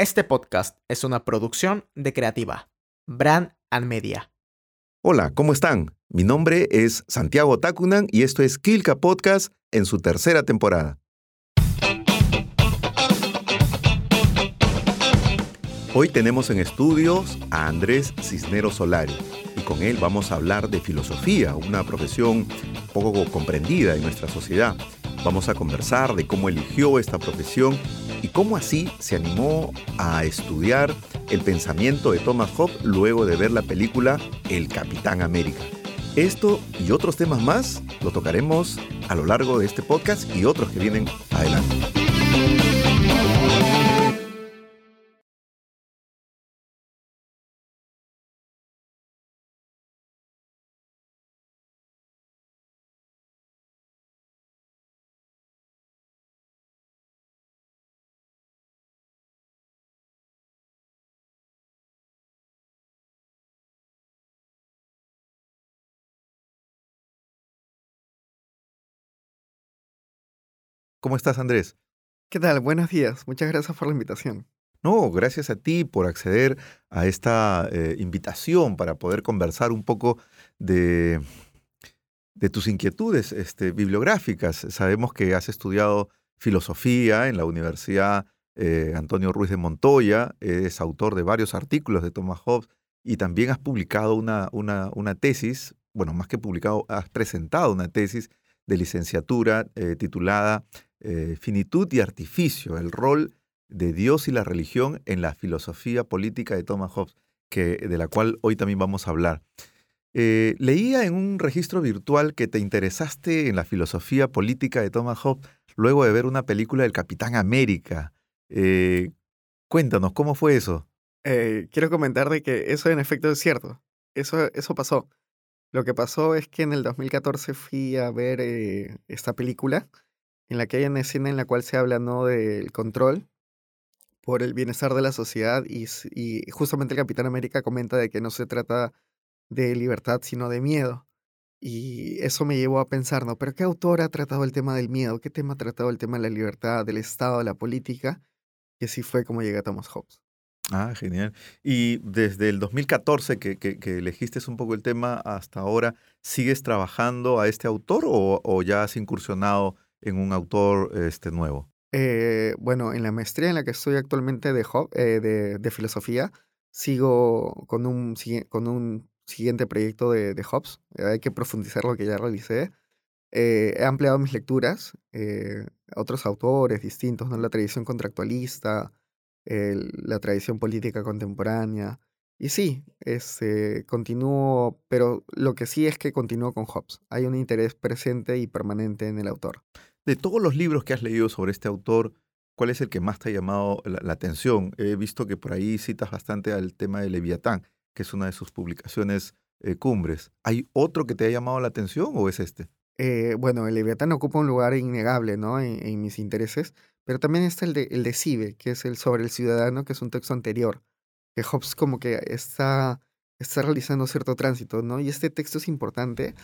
Este podcast es una producción de Creativa, Brand and Media. Hola, ¿cómo están? Mi nombre es Santiago Takunan y esto es Kilka Podcast en su tercera temporada. Hoy tenemos en estudios a Andrés Cisneros Solari y con él vamos a hablar de filosofía, una profesión poco comprendida en nuestra sociedad. Vamos a conversar de cómo eligió esta profesión y cómo así se animó a estudiar el pensamiento de Thomas Hobbes luego de ver la película El Capitán América. Esto y otros temas más lo tocaremos a lo largo de este podcast y otros que vienen adelante. ¿Cómo estás, Andrés? ¿Qué tal? Buenos días. Muchas gracias por la invitación. No, gracias a ti por acceder a esta eh, invitación para poder conversar un poco de, de tus inquietudes este, bibliográficas. Sabemos que has estudiado filosofía en la Universidad eh, Antonio Ruiz de Montoya, es autor de varios artículos de Thomas Hobbes y también has publicado una, una, una tesis, bueno, más que publicado, has presentado una tesis de licenciatura eh, titulada eh, Finitud y Artificio, el rol de Dios y la religión en la filosofía política de Thomas Hobbes, que, de la cual hoy también vamos a hablar. Eh, leía en un registro virtual que te interesaste en la filosofía política de Thomas Hobbes luego de ver una película del Capitán América. cuéntanos, ¿cómo fue eso? quiero comentar de que eso en efecto es cierto. Eso, eso pasó. Lo que pasó es que en el 2014 fui a ver eh, esta película en la que hay una escena en la cual se habla ¿no? del control por el bienestar de la sociedad y, justamente el Capitán América comenta de que no se trata de libertad sino de miedo. Y eso me llevó a pensar, ¿no? ¿Pero qué autor ha tratado el tema del miedo? ¿Qué tema ha tratado el tema de la libertad, del Estado, de la política? Y así fue como llega Thomas Hobbes. Ah, genial. Y desde el 2014 que, que, elegiste un poco el tema hasta ahora, ¿sigues trabajando a este autor o, ya has incursionado en un autor este, nuevo? Eh, bueno, en la maestría en la que estoy actualmente de, eh, de, filosofía, sigo con un, con un siguiente proyecto de, de Hobbes. Hay que profundizar lo que ya realicé. Eh, he ampliado mis lecturas a otros autores distintos, ¿no? la tradición contractualista, la tradición política contemporánea. Y sí, este, continúo, pero lo que sí es que continúo con Hobbes. Hay un interés presente y permanente en el autor. De todos los libros que has leído sobre este autor, ¿cuál es el que más te ha llamado la, atención? He visto que por ahí citas bastante al tema de Leviatán, que es una de sus publicaciones eh, cumbres. ¿Hay otro que te ha llamado la atención o es este? Eh, bueno, el Leviatán ocupa un lugar innegable ¿no? en mis intereses, pero también está el de, el de Cibe, que es el sobre el ciudadano, que es un texto anterior, que Hobbes como que está, está realizando cierto tránsito, ¿no? Y este texto es importante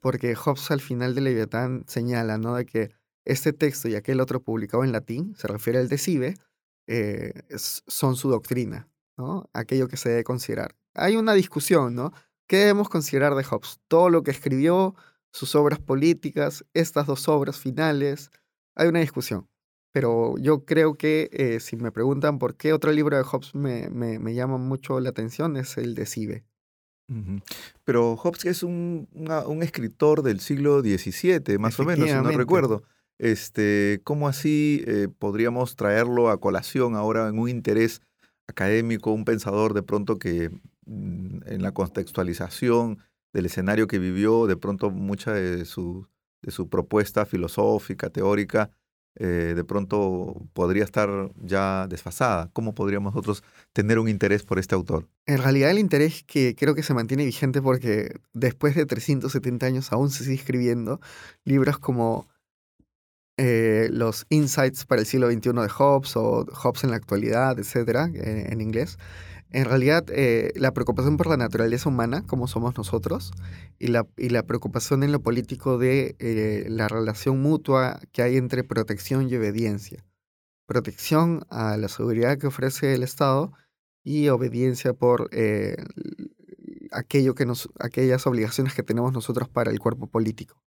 porque Hobbes al final de Leviatán señala, ¿no? De que este texto y aquel otro publicado en latín, se refiere al de Cibe, eh, son su doctrina, ¿no? Aquello que se debe considerar. Hay una discusión, ¿no? ¿Qué debemos considerar de Hobbes? Todo lo que escribió, sus obras políticas, estas dos obras finales. Hay una discusión. Pero yo creo que eh, si me preguntan por qué otro libro de Hobbes me, me, llama mucho la atención es el de Cibe. Pero Hobbes es un, un, escritor del siglo XVII, más o menos, si no recuerdo. Este, ¿Cómo así eh, podríamos traerlo a colación ahora en un interés académico, un pensador de pronto que mm, en la contextualización del escenario que vivió, de pronto mucha de su, de su propuesta filosófica, teórica, eh, de pronto podría estar ya desfasada? ¿Cómo podríamos nosotros tener un interés por este autor? En realidad el interés que creo que se mantiene vigente porque después de 370 años aún se sigue escribiendo libros como eh, los Insights para el siglo XXI de Hobbes o Hobbes en la actualidad, etcétera, en inglés. En realidad, eh, la preocupación por la naturaleza humana, como somos nosotros, y la, y la preocupación en lo político de eh, la relación mutua que hay entre protección y obediencia. protección a la seguridad que ofrece el Estado y obediencia por eh, aquello que nos, aquellas obligaciones que tenemos nosotros para el cuerpo político.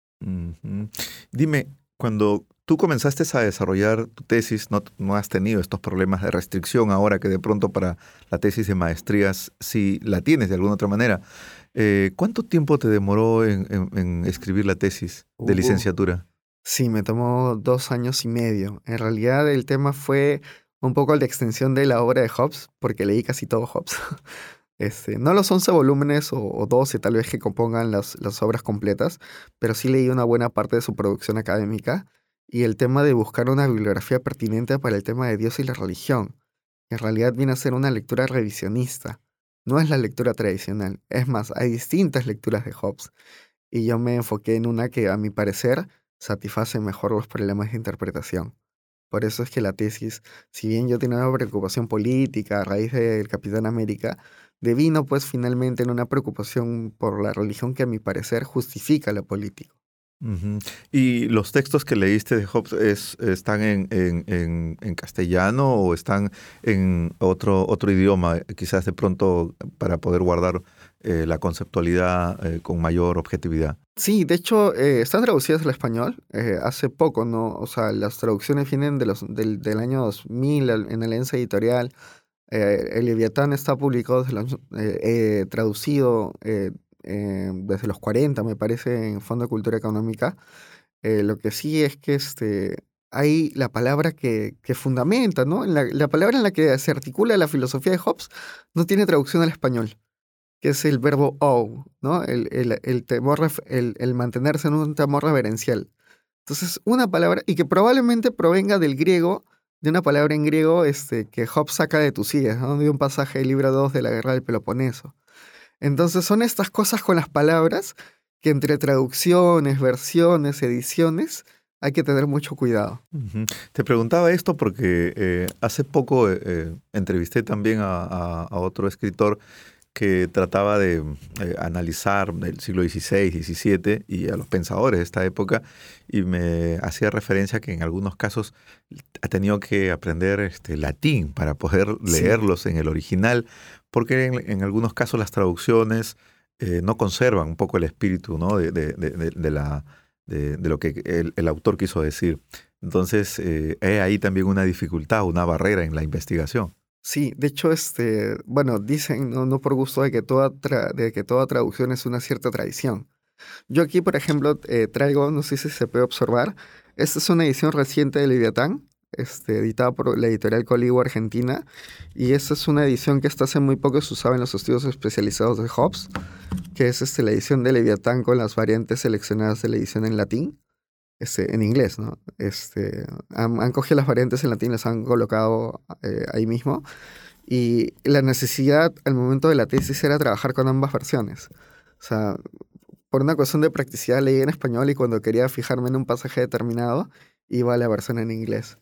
Dime, cuando tú comenzaste a desarrollar tu tesis, no, no has tenido estos problemas de restricción ahora que de pronto para la tesis de maestrías sí la tienes de alguna otra manera. Eh, ¿Cuánto tiempo te demoró en, en- en escribir la tesis de Uh. licenciatura? Sí, me tomó dos años y medio. En realidad el tema fue un poco la extensión de la obra de Hobbes, porque leí casi todo Hobbes. Este, no los 11 volúmenes o, o 12 tal vez que compongan las, las obras completas, pero sí leí una buena parte de su producción académica y el tema de buscar una bibliografía pertinente para el tema de Dios y la religión. En realidad viene a ser una lectura revisionista, no es la lectura tradicional. Es más, hay distintas lecturas de Hobbes y yo me enfoqué en una que a mi parecer satisface mejor los problemas de interpretación. Por eso es que la tesis, si bien yo tenía una preocupación política a raíz del Capitán América, devino pues finalmente en una preocupación por la religión que a mi parecer justifica la política. Ujú. ¿Y los textos que leíste de Hobbes es- están en, en- en- en castellano o están en otro, otro idioma, quizás de pronto para poder guardar eh, la conceptualidad eh, con mayor objetividad? Sí, de hecho, eh, están traducidas al español eh, hace poco, ¿no? O sea, las traducciones vienen de los, del, del año 2000 al- en Alianza Editorial. Eh, el Leviatán está publicado, desde los- traducido desde los 40, me parece, en Fondo de Cultura Económica. Lo que sí es que este, hay la palabra que, que fundamenta, ¿no? La, la palabra en la que se articula la filosofía de Hobbes no tiene traducción al español es el verbo owe, ¿no? El, el, el temor, el, el mantenerse en un temor reverencial. Entonces, una palabra, y que probablemente provenga del griego, de una palabra en griego este, que Hobbes saca de Tucídides, ¿no? de un pasaje del libro 2 de la Guerra del Peloponeso. Entonces, son estas cosas con las palabras que entre traducciones, versiones, ediciones, hay que tener mucho cuidado. Te preguntaba esto porque eh, hace poco eh, eh, entrevisté también a otro escritor que trataba de eh, analizar el siglo XVI, XVII y a los pensadores de esta época y me hacía referencia que en algunos casos ha tenido que aprender este, latín para poder Sí. leerlos en el original, porque en, en algunos casos las traducciones eh, no conservan un poco el espíritu ¿no? de, de- de- de- de la, de, de lo que el, el autor quiso decir. Entonces, eh, hay ahí también una dificultad, una barrera en la investigación. Sí, de hecho, este, bueno, dicen, no, no por gusto, de que, toda tra- de que toda traducción es una cierta tradición. Yo aquí, por ejemplo, eh, traigo, no sé si se puede observar, esta es una edición reciente de Leviatán, este, editada por la editorial Coligo Argentina, y esta es una edición que hasta hace muy poco se usaba en los estudios especializados de Hobbes, que es este, la edición de Leviatán con las variantes seleccionadas de la edición en latín, este, en inglés, ¿no? Este, han, han cogido las variantes en latín, las han colocado eh, ahí mismo. Y la necesidad al momento de la tesis era trabajar con ambas versiones. O sea, por una cuestión de practicidad leí en español y cuando quería fijarme en un pasaje determinado, iba a la versión en inglés.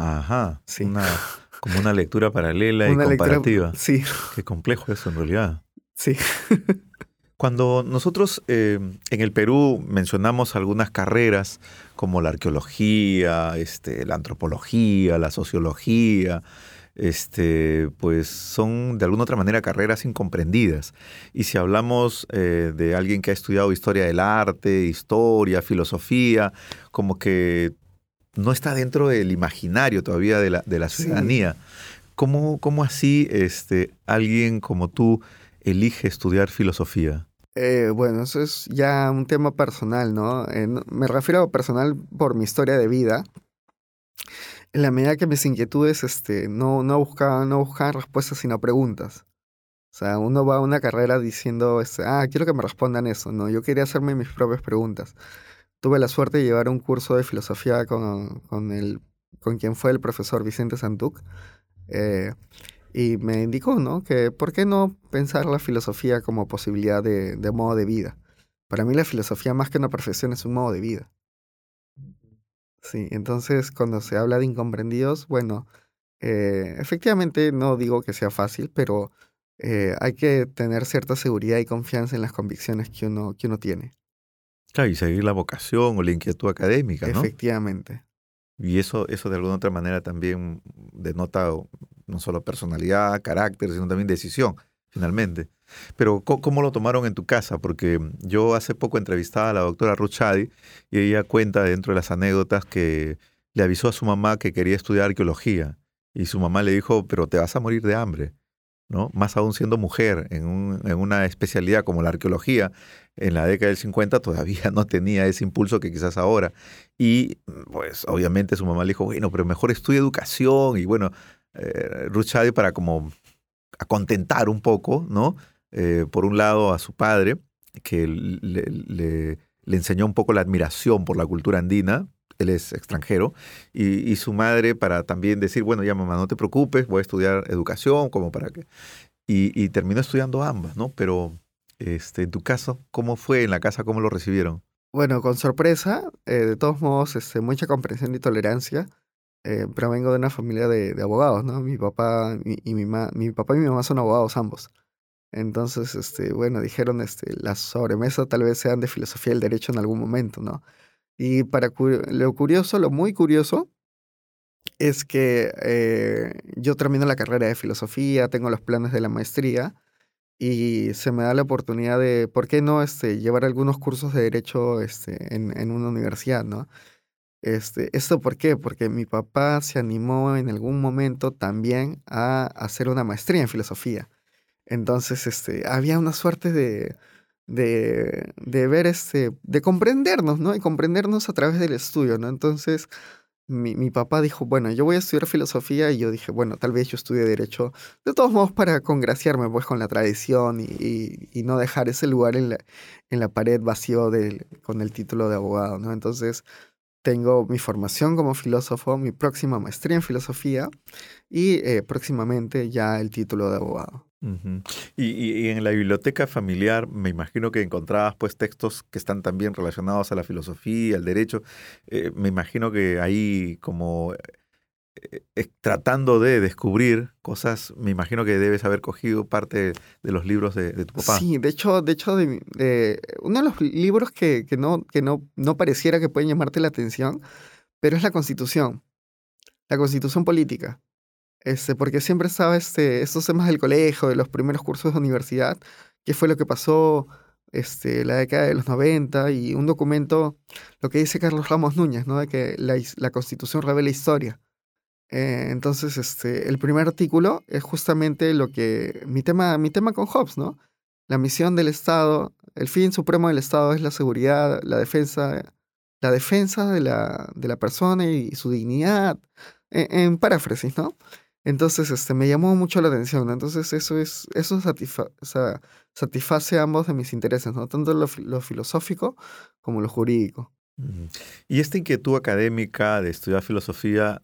Ajá. Sí. Una, como una lectura paralela Una y lectura- comparativa. Sí, Qué complejo eso en realidad. sí. Cuando nosotros eh, en el Perú mencionamos algunas carreras como la arqueología, este, la antropología, la sociología, este, pues son de alguna otra manera carreras incomprendidas. Y si hablamos eh, de alguien que ha estudiado historia del arte, historia, filosofía, como que no está dentro del imaginario todavía de la, de la Sí. ciudadanía. ¿Cómo, cómo así este, alguien como tú elige estudiar filosofía? Eh, bueno, eso es ya un tema personal, ¿no? Eh, me refiero a personal por mi historia de vida. En la medida que mis inquietudes este, no, no, buscaban, no buscaban respuestas, sino preguntas. O sea, uno va a una carrera diciendo, este, ah, quiero que me respondan eso, ¿no? Yo quería hacerme mis propias preguntas. Tuve la suerte de llevar un curso de filosofía con, con, el, con quien fue el profesor Vicente Santuc. eh, y me indicó, ¿no? Que por qué no pensar la filosofía como posibilidad de, de modo de vida. Para mí la filosofía más que una profesión es un modo de vida. Sí, entonces cuando se habla de incomprendidos, bueno, eh, efectivamente no digo que sea fácil, pero eh, hay que tener cierta seguridad y confianza en las convicciones que uno, que uno tiene. Claro, y seguir la vocación o la inquietud académica, ¿no? Efectivamente. Y eso, eso de alguna otra manera también denota no solo personalidad, carácter, sino también decisión, finalmente. Pero ¿cómo, lo tomaron en tu casa? Porque yo hace poco entrevistaba a la doctora Ruchadi y ella cuenta dentro de las anécdotas que le avisó a su mamá que quería estudiar arqueología y su mamá le dijo, pero te vas a morir de hambre. ¿no? Más aún siendo mujer en, una especialidad como la arqueología, en la década del 50 todavía no tenía ese impulso que quizás ahora. Y pues obviamente su mamá le dijo, bueno, pero mejor estudia educación y bueno, eh, Ruth para como acontentar un poco, ¿no? Eh, por un lado a su padre, que le, le enseñó un poco la admiración por la cultura andina, él es extranjero, y, su madre para también decir, bueno, ya mamá, no te preocupes, voy a estudiar educación, como para que... Y, terminó estudiando ambas, ¿no? Pero este, en tu caso, ¿cómo fue en la casa? ¿Cómo lo recibieron? Bueno, con sorpresa, eh, de todos modos, este, mucha comprensión y tolerancia, eh, pero vengo de una familia de, abogados, ¿no? Mi papá y, mi, mi papá y mi mamá son abogados ambos. Entonces, este, bueno, dijeron, este, la sobremesa tal vez sean de filosofía del derecho en algún momento, ¿no? Y para lo curioso, lo muy curioso, es que eh, yo termino la carrera de filosofía, tengo los planes de la maestría y se me da la oportunidad de, ¿por qué no este, llevar algunos cursos de derecho este, en, en una universidad, ¿no? Este, ¿Esto por qué? Porque mi papá se animó en algún momento también a hacer una maestría en filosofía. Entonces, este, había una suerte de, de, de ver este, de comprendernos, ¿no? Y comprendernos a través del estudio, ¿no? Entonces, mi, mi, papá dijo, bueno, yo voy a estudiar filosofía y yo dije, bueno, tal vez yo estudie derecho, de todos modos para congraciarme pues con la tradición y, y, no dejar ese lugar en la, en la pared vacío del, con el título de abogado, ¿no? Entonces, tengo mi formación como filósofo, mi próxima maestría en filosofía y eh, próximamente ya el título de abogado y, en la biblioteca familiar me imagino que encontrabas pues textos que están también relacionados a la filosofía, al derecho. Eh, me imagino que ahí como tratando de descubrir cosas, me imagino que debes haber cogido parte de los libros de, tu papá. Sí, de hecho, de hecho, de, uno de los libros que, que, no, que no, no pareciera que pueden llamarte la atención, pero es la Constitución, la Constitución política. Este, porque siempre estaba este, estos temas del colegio, de los primeros cursos de universidad, qué fue lo que pasó este, la década de los 90 y un documento, lo que dice Carlos Ramos Núñez, ¿no? de que la, la Constitución revela historia. Eh, entonces, este, el primer artículo es justamente lo que mi tema, mi tema con Hobbes, ¿no? La misión del Estado, el fin supremo del Estado es la seguridad, la defensa, la defensa de la, de la persona y su dignidad, en, en paráfrasis, ¿no? Entonces, este, me llamó mucho la atención. Entonces, eso es, eso satisface ambos de mis intereses, ¿no? Tanto lo, filosófico como lo jurídico. Y esta inquietud académica de estudiar filosofía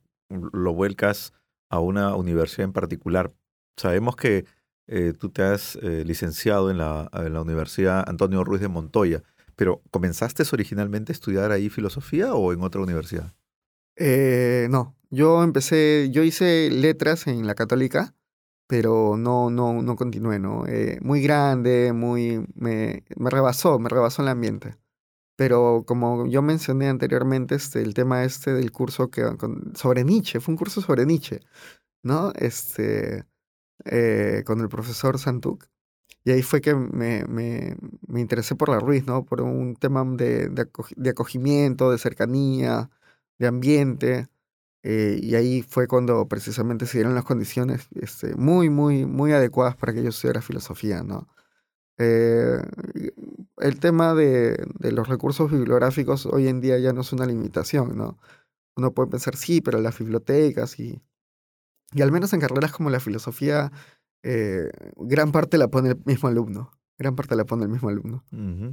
lo vuelcas a una universidad en particular. Sabemos que eh, tú te has eh, licenciado en la, Universidad Antonio Ruiz de Montoya, pero ¿comenzaste originalmente a estudiar ahí filosofía o en otra universidad? Eh, no, yo empecé, yo hice letras en la católica, pero no, no, no continué, ¿no? Eh, muy grande, muy, me, me rebasó, me rebasó el ambiente. Pero como yo mencioné anteriormente, este, el tema este del curso que, sobre Nietzsche, fue un curso sobre Nietzsche, ¿no? Este, eh, con el profesor Santuk. Y ahí fue que me, me, me, interesé por la Ruiz, ¿no? Por un tema de, de acogimiento, de cercanía, de ambiente. Eh, y ahí fue cuando precisamente se dieron las condiciones este, muy, muy, muy adecuadas para que yo estudiara filosofía, ¿no? Eh, el tema de, los recursos bibliográficos hoy en día ya no es una limitación, ¿no? Uno puede pensar, sí, pero las bibliotecas y, y al menos en carreras como la filosofía, eh, gran parte la pone el mismo alumno. Gran parte la pone el mismo alumno.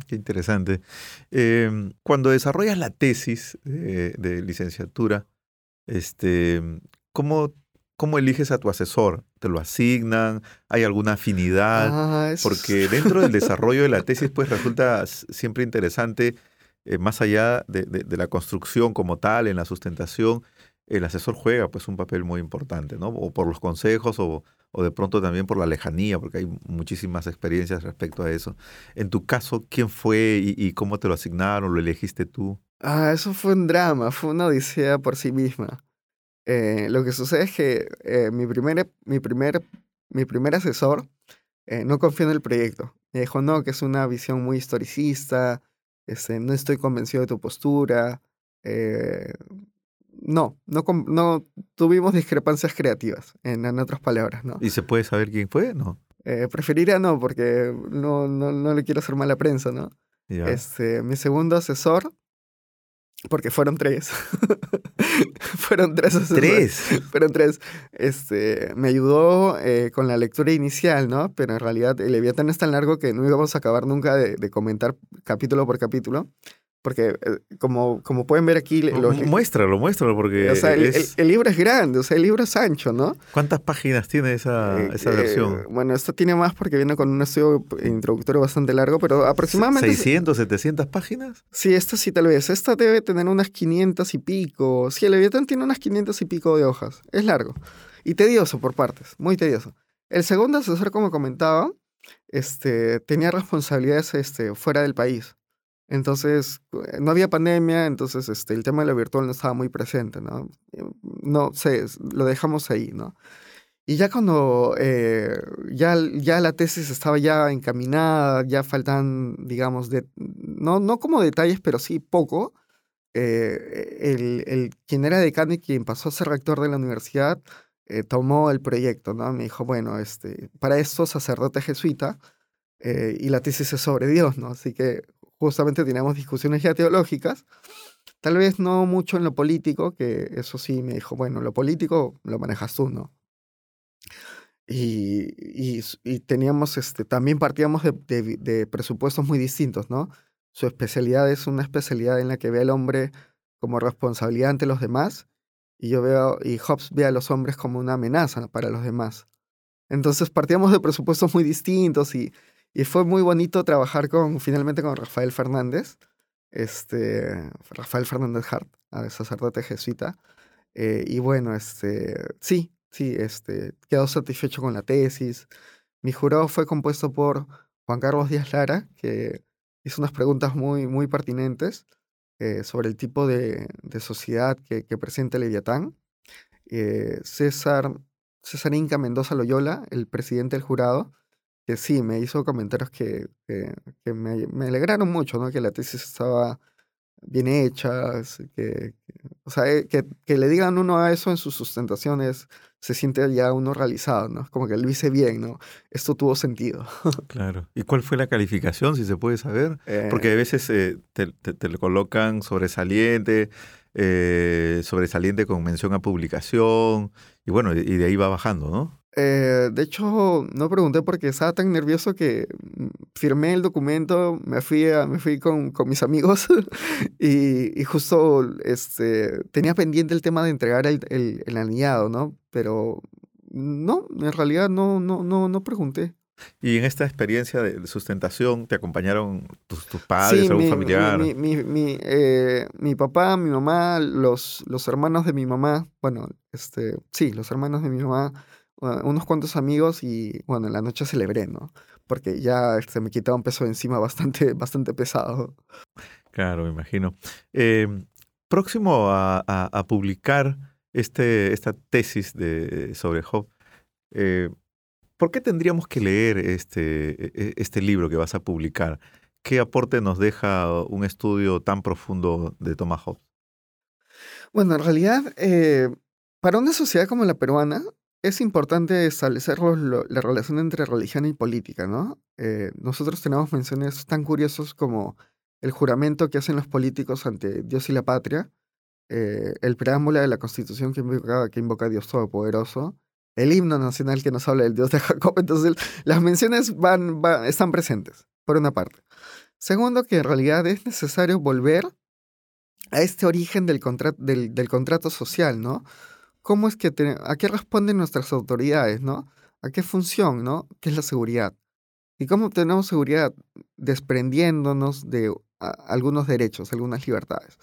qué interesante. Em, cuando desarrollas la tesis de licenciatura, este, ¿cómo, ¿Cómo eliges a tu asesor? ¿Te lo asignan? ¿Hay alguna afinidad? Ah, Porque dentro del desarrollo de la tesis, pues resulta siempre interesante, eh, más allá de, de, la construcción como tal, en la sustentación, el asesor juega pues un papel muy importante, ¿no? O por los consejos o, o de pronto también por la lejanía, porque hay muchísimas experiencias respecto a eso. En tu caso, ¿quién fue y, cómo te lo asignaron? ¿Lo elegiste tú? Ah, eso fue un drama, fue una odisea por sí misma. Eh, lo que sucede es que eh, mi, primer, mi, primer, mi primer asesor eh, no confió en el proyecto. Me dijo, no, que es una visión muy historicista, este, no estoy convencido de tu postura. no, no, no tuvimos discrepancias creativas, en, otras palabras, ¿no? ¿Y se puede saber quién fue? No. preferiría no, porque no, no, no le quiero hacer mala prensa, ¿no? Este, mi segundo asesor porque fueron tres. fueron tres. ¿Tres? fueron tres. Este, me ayudó eh, con la lectura inicial, ¿no? Pero en realidad el Leviatán es tan largo que no íbamos a acabar nunca de comentar capítulo por capítulo. Porque eh, como, como pueden ver aquí... muéstralo, muéstralo, porque... O sea, el, libro es grande, o sea, el libro es ancho, ¿no? ¿Cuántas páginas tiene esa, eh, esa versión? Eh, bueno, esta tiene más porque viene con un estudio introductorio bastante largo, pero aproximadamente... ¿600, 700 páginas? Sí, esta sí tal vez. Esta debe tener unas 500 y pico. Sí, el Leviatán tiene unas 500 y pico de hojas. Es largo. Y tedioso por partes, muy tedioso. El segundo asesor, como comentaba, este, tenía responsabilidades este, fuera del país. Entonces, eh, no había pandemia, entonces este, el tema de lo virtual no estaba muy presente, ¿no? Eh, no sé, lo dejamos ahí, ¿no? Y ya cuando eh, ya, ya la tesis estaba ya encaminada, ya faltan, digamos, de, no, no como detalles, pero sí poco, el, el, quien era decano y quien pasó a ser rector de la universidad tomó el proyecto, ¿no? Me dijo, bueno, este, para esto sacerdote jesuita, y la tesis es sobre Dios, ¿no? Así que justamente teníamos discusiones ya teológicas, tal vez no mucho en lo político, que eso sí me dijo, bueno, lo político lo manejas tú, ¿no? Y, y, teníamos, este, también partíamos de, de, presupuestos muy distintos, ¿no? Su especialidad es una especialidad en la que ve al hombre como responsabilidad ante los demás, y yo veo, y Hobbes ve a los hombres como una amenaza para los demás. Entonces partíamos de presupuestos muy distintos y, y fue muy bonito trabajar con, finalmente con Rafael Fernández, este, Rafael Fernández Hart, sacerdote jesuita. Eh, y bueno, este, sí, sí, este, quedó satisfecho con la tesis. Mi jurado fue compuesto por Juan Carlos Díaz Lara, que hizo unas preguntas muy, muy pertinentes eh, sobre el tipo de, de sociedad que, presenta Leviatán. Eh, César, César Inca Mendoza Loyola, el presidente del jurado, que sí, me hizo comentarios que, que, me, me, alegraron mucho, ¿no? Que la tesis estaba bien hecha, que, o sea, eh, que, que, le digan uno a eso en sus sustentaciones, se siente ya uno realizado, ¿no? Como que lo hice bien, ¿no? Esto tuvo sentido. claro. ¿Y cuál fue la calificación, si se puede saber? Porque a eh veces eh, te, te, te, colocan sobresaliente, sobresaliente con mención a publicación, y bueno, y de ahí va bajando, ¿no? Eh, de hecho, no pregunté porque estaba tan nervioso que mm, firmé el documento, me fui, me fui con, con mis amigos y, y, justo este, tenía pendiente el tema de entregar el, el, el, anillado, ¿no? Pero no, en realidad no, no, no, no pregunté. ¿Y en esta experiencia de sustentación te acompañaron tus, tus padres, algún familiar? Mi, mi, mi, eh, mi, papá, mi mamá, los, los hermanos de mi mamá, bueno, este, sí, los hermanos de mi mamá unos cuantos amigos y bueno, en la noche celebré, ¿no? Porque ya se este, me quitaba un peso de encima bastante, bastante pesado. Claro, me imagino. Em, próximo a, a, publicar este, esta tesis de, sobre Job, eh, ¿por qué tendríamos que leer este, e, e, este libro que vas a publicar? ¿Qué aporte nos deja un estudio tan profundo de Thomas Hobbes? Bueno, en realidad, eh, para una sociedad como la peruana, es importante establecer la relación entre religión y política, ¿no? Eh, nosotros tenemos menciones tan curiosas como el juramento que hacen los políticos ante Dios y la patria, eh, el preámbulo de la Constitución que invoca, a Dios Todopoderoso, el himno nacional que nos habla del Dios de Jacob. Entonces, las menciones van, están presentes, por una parte. Segundo, que en realidad es necesario volver a este origen del, del contrato social, ¿no? Cómo es que a qué responden nuestras autoridades, ¿no? ¿A qué función, ¿no? ¿Qué es la seguridad? ¿Y cómo obtenemos seguridad? Desprendiéndonos de algunos derechos, algunas libertades.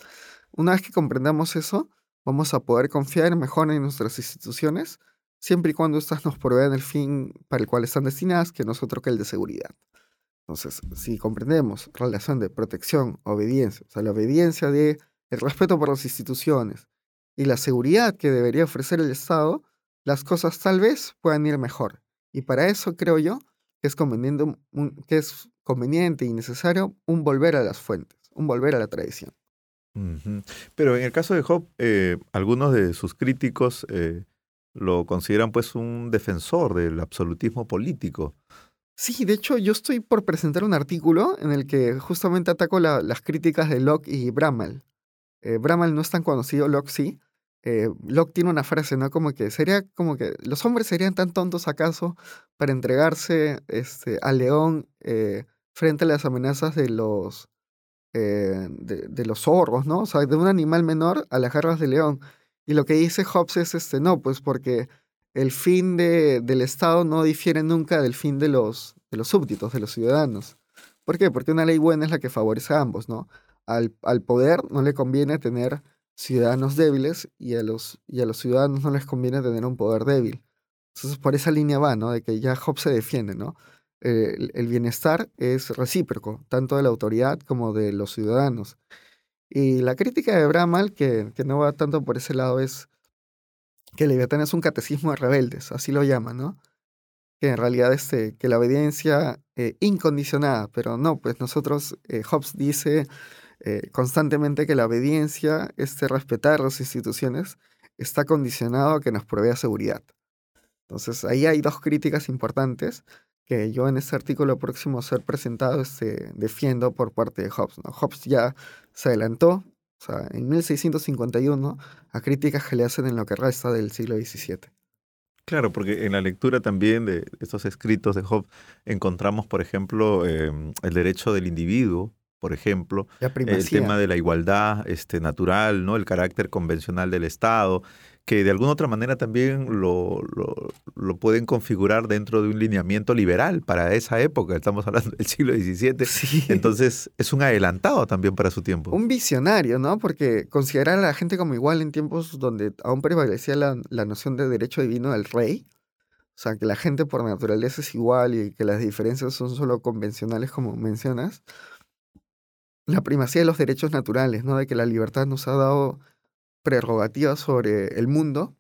Una vez que comprendamos eso, vamos a poder confiar mejor en nuestras instituciones siempre y cuando éstas nos provean el fin para el cual están destinadas, que no es otro que el de seguridad. Entonces, si comprendemos relación de protección, obediencia, o sea, la obediencia de el respeto por las instituciones y la seguridad que debería ofrecer el Estado, las cosas tal vez puedan ir mejor. Y para eso creo yo que es conveniente, que es conveniente y necesario un volver a las fuentes, un volver a la tradición. Pero en el caso de Job, eh, algunos de sus críticos eh, lo consideran pues un defensor del absolutismo político. Sí, de hecho yo estoy por presentar un artículo en el que justamente ataco las críticas de Locke y Bramall. Eh, Bramall no es tan conocido, Locke sí. Eh, Locke tiene una frase, ¿no? Como que sería como que los hombres serían tan tontos acaso para entregarse este, al león eh, frente a las amenazas de los, de, de, los zorros, ¿no? O sea, de un animal menor a las garras del león. Y lo que dice Hobbes es, este, no, pues porque el fin de, del Estado no difiere nunca del fin de los, de los súbditos, de los ciudadanos. ¿Por qué? Porque una ley buena es la que favorece a ambos, ¿no? Al, al poder no le conviene tener ciudadanos débiles y a, los, y a los ciudadanos no les conviene tener un poder débil. Entonces por esa línea va, ¿no? De que ya Hobbes se defiende, ¿no? Eh, el, bienestar es recíproco, tanto de la autoridad como de los ciudadanos. Y la crítica de Bramall, que, que no va tanto por ese lado, es que Leviatán es un catecismo de rebeldes, así lo llaman, ¿no? Que en realidad este, que la obediencia eh, incondicionada, pero no, pues nosotros, eh, Hobbes dice eh, constantemente que la obediencia, este respetar las instituciones, está condicionado a que nos provea seguridad. Entonces ahí hay dos críticas importantes que yo en este artículo próximo a ser presentado este, defiendo por parte de Hobbes. ¿no? Hobbes ya se adelantó, o sea, en 1651, a críticas que le hacen en lo que resta del siglo XVII. Claro, porque en la lectura también de estos escritos de Hobbes encontramos, por ejemplo, em, el derecho del individuo, por ejemplo, el tema de la igualdad este, natural, ¿no? el carácter convencional del Estado, que de alguna otra manera también lo, lo, pueden configurar dentro de un lineamiento liberal para esa época, estamos hablando del siglo XVII, entonces es un adelantado también para su tiempo. Un visionario, ¿no? Porque considerar a la gente como igual en tiempos donde aún prevalecía la, la noción de derecho divino del rey, o sea, que la gente por naturaleza es igual y que las diferencias son solo convencionales como mencionas, la primacía de los derechos naturales, ¿no? De que la libertad nos ha dado prerrogativas sobre el mundo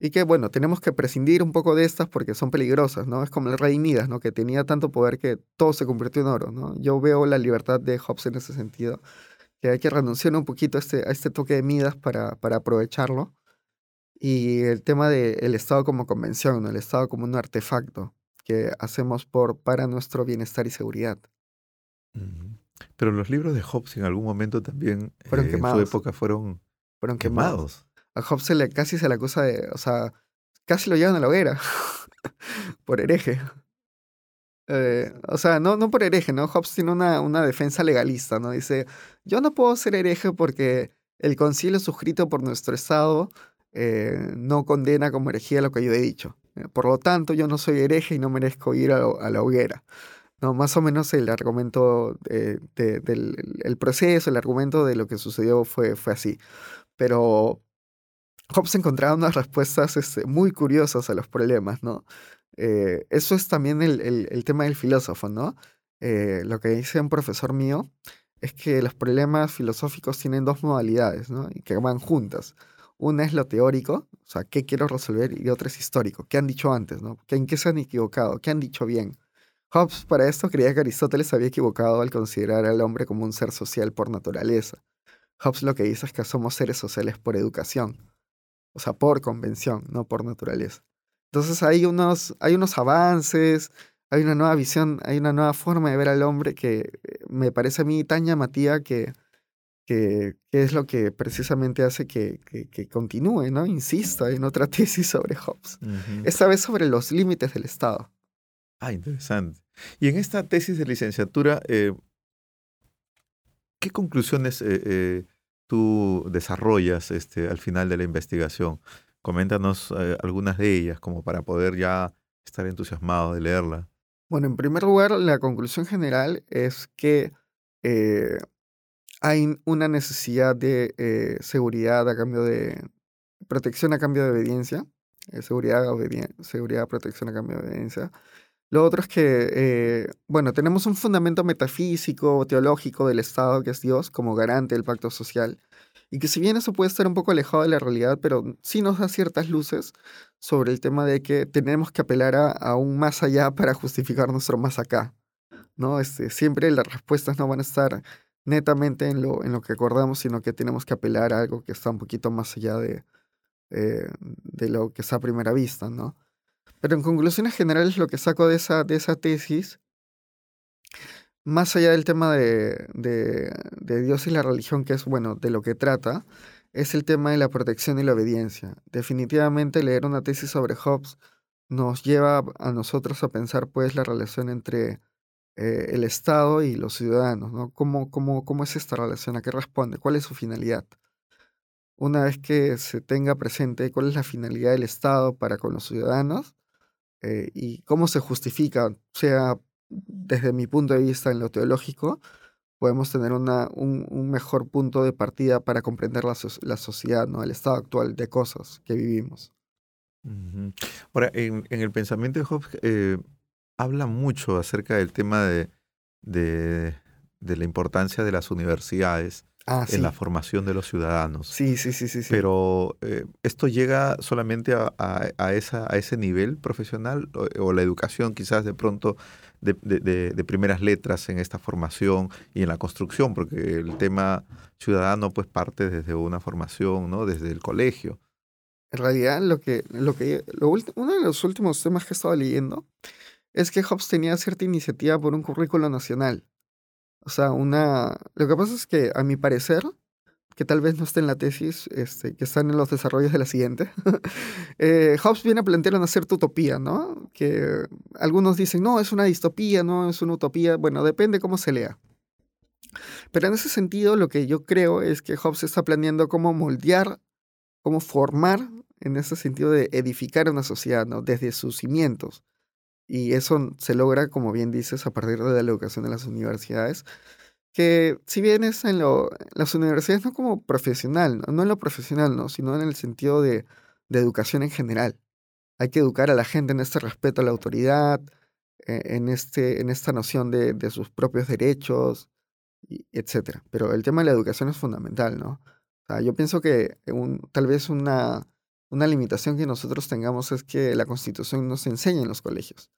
y que, bueno, tenemos que prescindir un poco de estas porque son peligrosas, ¿no? Es como el rey Midas, ¿no? Que tenía tanto poder que todo se convirtió en oro, ¿no? Yo veo la libertad de Hobbes en ese sentido, que hay que renunciar un poquito a este, este toque de Midas para, para aprovecharlo. Y el tema del Estado como convención, ¿no? El Estado como un artefacto que hacemos por, para nuestro bienestar y seguridad. Pero los libros de Hobbes en algún momento también, fueron eh, en su época, fueron fueron quemados. A Hobbes le, casi se le acusa de, o sea, casi lo llevan a la hoguera por hereje. Eh, o sea, no, no por hereje, ¿no? Hobbes tiene una, una defensa legalista, ¿no? Dice, yo no puedo ser hereje porque el concilio suscrito por nuestro Estado eh, no condena como herejía lo que yo he dicho. Por lo tanto, yo no soy hereje y no merezco ir a, la hoguera. No, más o menos el argumento del el proceso, el argumento de lo que sucedió fue, fue así pero Hobbes encontraba unas respuestas este, muy curiosas a los problemas, ¿no? Eh, eso es también el, el, tema del filósofo, ¿no? Eh, lo que dice un profesor mío es que los problemas filosóficos tienen dos modalidades, ¿no? Y que van juntas. Una es lo teórico, o sea, qué quiero resolver, y otra es histórico, qué han dicho antes, ¿no? ¿En qué se han equivocado? ¿Qué han dicho bien? Hobbes para esto creía que Aristóteles había equivocado al considerar al hombre como un ser social por naturaleza. Hobbes lo que dice es que somos seres sociales por educación, o sea, por convención, no por naturaleza. Entonces hay unos, hay unos avances, hay una nueva visión, hay una nueva forma de ver al hombre que eh, me parece a mí tan llamativa que, que, es lo que precisamente hace que, que, continúe, ¿no? Insista en otra tesis sobre Hobbes. Esta vez sobre los límites del Estado. Ah, interesante. Y en esta tesis de licenciatura, eh, ¿qué conclusiones eh, eh, tú desarrollas este, al final de la investigación? Coméntanos algunas de ellas como para poder ya estar entusiasmado de leerla. Bueno, en primer lugar, la conclusión general es que hay una necesidad de seguridad a cambio de protección a cambio de obediencia. seguridad, seguridad, protección a cambio de obediencia. Lo otro es que, eh, bueno, tenemos un fundamento metafísico, teológico del Estado, que es Dios, como garante del pacto social, y que si bien eso puede estar un poco alejado de la realidad, pero sí nos da ciertas luces sobre el tema de que tenemos que apelar a, un más allá para justificar nuestro más acá. ¿no? Este, siempre las respuestas no van a estar netamente en lo, en lo que acordamos, sino que tenemos que apelar a algo que está un poquito más allá de, eh, de lo que está a primera vista, ¿no? Pero en conclusiones generales lo que saco de esa, de esa tesis, más allá del tema de, de, Dios y la religión, que es, bueno, de lo que trata, es el tema de la protección y la obediencia. Definitivamente leer una tesis sobre Hobbes nos lleva a nosotros a pensar pues la relación entre eh, el Estado y los ciudadanos, ¿no? ¿Cómo, cómo, ¿Cómo es esta relación? ¿A qué responde? ¿Cuál es su finalidad? Una vez que se tenga presente cuál es la finalidad del Estado para con los ciudadanos eh, y cómo se justifica, sea desde mi punto de vista en lo teológico, podemos tener una, un, mejor punto de partida para comprender la, la, sociedad, ¿no? el estado actual de cosas que vivimos. Ahora, en, el pensamiento de Hobbes, eh, habla mucho acerca del tema de, de, la importancia de las universidades ah, en la formación de los ciudadanos. Sí, sí, sí, sí. Pero eh, esto llega solamente a, a, esa, a ese nivel profesional o, la educación quizás de pronto de, de, primeras letras en esta formación y en la construcción, porque el tema ciudadano pues parte desde una formación, ¿no? Desde el colegio. En realidad, lo que, lo que, lo uno de los últimos temas que he estado leyendo es que Hobbes tenía cierta iniciativa por un currículo nacional. O sea, una... Lo que pasa es que, a mi parecer, que tal vez no esté en la tesis, este, que están en los desarrollos de la siguiente, eh, Hobbes viene a plantear una cierta utopía, ¿no? Que algunos dicen, no, es una distopía, no, es una utopía. Bueno, depende cómo se lea. Pero en ese sentido, lo que yo creo es que Hobbes está planeando cómo moldear, cómo formar, en ese sentido de edificar una sociedad, ¿no? Desde sus cimientos. Y eso se logra, como bien dices, a partir de la educación en las universidades, que si bien es en lo, las universidades no como profesional, no, en lo profesional, no, sino en el sentido de, de, educación en general. Hay que educar a la gente en este respeto a la autoridad, e, en, este, en esta noción de, de sus propios derechos, etc. Pero el tema de la educación es fundamental, ¿no? O sea, yo pienso que tal vez una, una limitación que nosotros tengamos es que la constitución no se enseña en los colegios.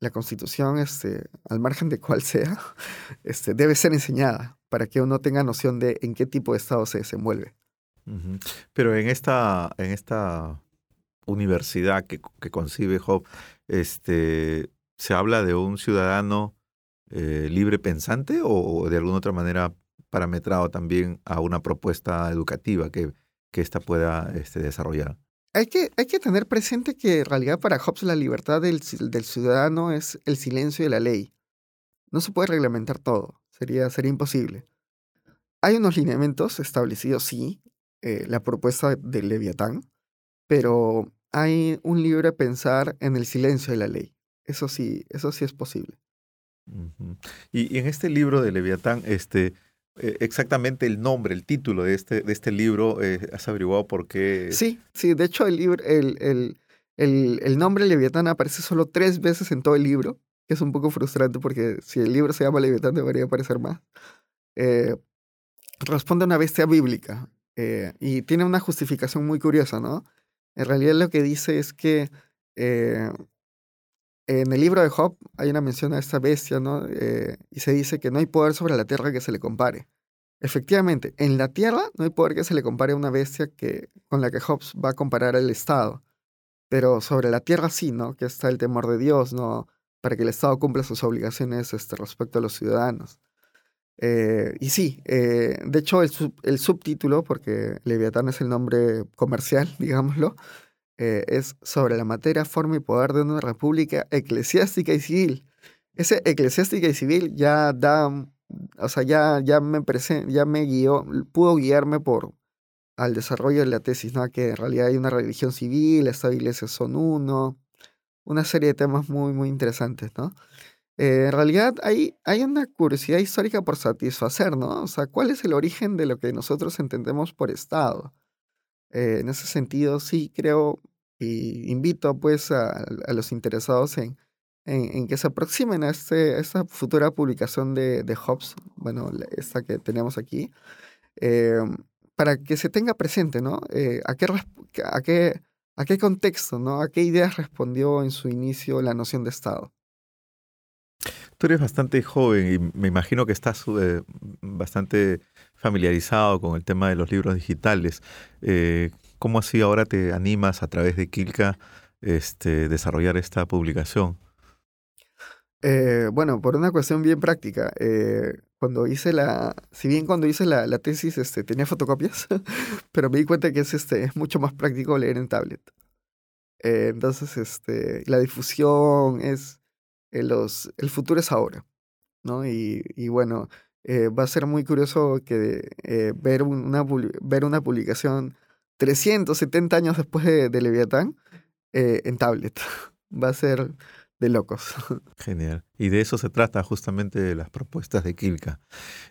La constitución, este, al margen de cuál sea, este, debe ser enseñada para que uno tenga noción de en qué tipo de Estado se desenvuelve. Pero en esta, en esta universidad que, que concibe Job, este, ¿se habla de un ciudadano eh, libre pensante o de alguna otra manera parametrado también a una propuesta educativa que que ésta pueda este, desarrollar. Hay que, hay que tener presente que en realidad para Hobbes la libertad del, del, ciudadano es el silencio de la ley. No se puede reglamentar todo, sería, sería imposible. Hay unos lineamientos establecidos, sí, eh, la propuesta del Leviatán, pero hay un libre pensar en el silencio de la ley. Eso sí, eso sí es posible. y, y, en este libro de Leviatán, este, eh, exactamente el nombre, el título de este, de este libro, eh, ¿has averiguado por qué? Sí, sí, de hecho el, libro, el, el, el, el nombre Leviatán aparece solo tres veces en todo el libro, que es un poco frustrante porque si el libro se llama Leviatán debería aparecer más. Eh, responde a una bestia bíblica y tiene una justificación muy curiosa, ¿no? En realidad lo que dice es que en el libro de Job hay una mención a esta bestia, ¿no? Eh, y se dice que no hay poder sobre la tierra que se le compare. Efectivamente, en la tierra no hay poder que se le compare a una bestia que, con la que Hobbes va a comparar el Estado. Pero sobre la tierra sí, ¿no? Que está el temor de Dios, ¿no? Para que el Estado cumpla sus obligaciones este, respecto a los ciudadanos. Eh, y sí, eh, de hecho el, el subtítulo, porque Leviatán es el nombre comercial, digámoslo, eh, es sobre la materia, forma y poder de una república eclesiástica y civil. Ese eclesiástica y civil ya da, o sea, ya, ya me ya me guió, pudo guiarme por al desarrollo de la tesis, ¿no? Que en realidad hay una religión civil, estas iglesias son uno, una serie de temas muy, muy interesantes, ¿no? Eh, en realidad hay, hay una curiosidad histórica por satisfacer, ¿no? O sea, ¿cuál es el origen de lo que nosotros entendemos por Estado? Eh, en ese sentido, sí creo Y invito pues a, los interesados en, en, que se aproximen a, este, a esta futura publicación de, de Hobbes, bueno, esta que tenemos aquí, eh, para que se tenga presente, ¿no? Eh, a, qué, a, qué, ¿A qué contexto, ¿no? ¿A qué ideas respondió en su inicio la noción de Estado? Tú eres bastante joven y me imagino que estás eh, bastante familiarizado con el tema de los libros digitales. ¿Cómo así ahora te animas a través de Kilka este, desarrollar esta publicación? Eh, bueno, por una cuestión bien práctica. Eh, cuando hice la, si bien cuando hice la, tesis este, tenía fotocopias, pero me di cuenta que es, este, es mucho más práctico leer en tablet. Eh, entonces, este, la difusión es, los, el futuro es ahora, ¿no? Y, y bueno, va a ser muy curioso que, ver, una, ver una publicación 370 años después de, de Leviatán en tablet. va a ser de locos. Genial. Y de eso se trata justamente las propuestas de Kilka.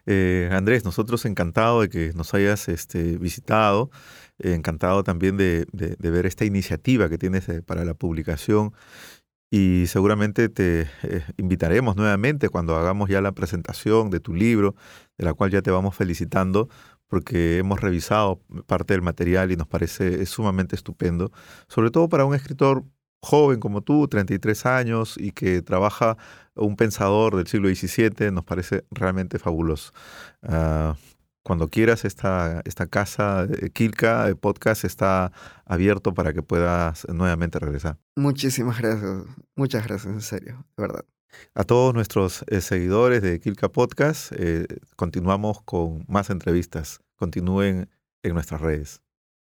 Eh, Andrés, nosotros encantados de que nos hayas este, visitado, eh, encantado también de, de, de, ver esta iniciativa que tienes eh, para la publicación y seguramente te eh, invitaremos nuevamente cuando hagamos ya la presentación de tu libro, de la cual ya te vamos felicitando porque hemos revisado parte del material y nos parece sumamente estupendo, sobre todo para un escritor joven como tú, 33 años, y que trabaja un pensador del siglo XVII, nos parece realmente fabuloso. Uh, cuando quieras, esta, esta casa, Kilka, el podcast está abierto para que puedas nuevamente regresar. Muchísimas gracias, muchas gracias, en serio, de verdad. A todos nuestros eh, seguidores de Kilka Podcast, eh, continuamos con más entrevistas. Continúen en nuestras redes.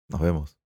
Nos vemos.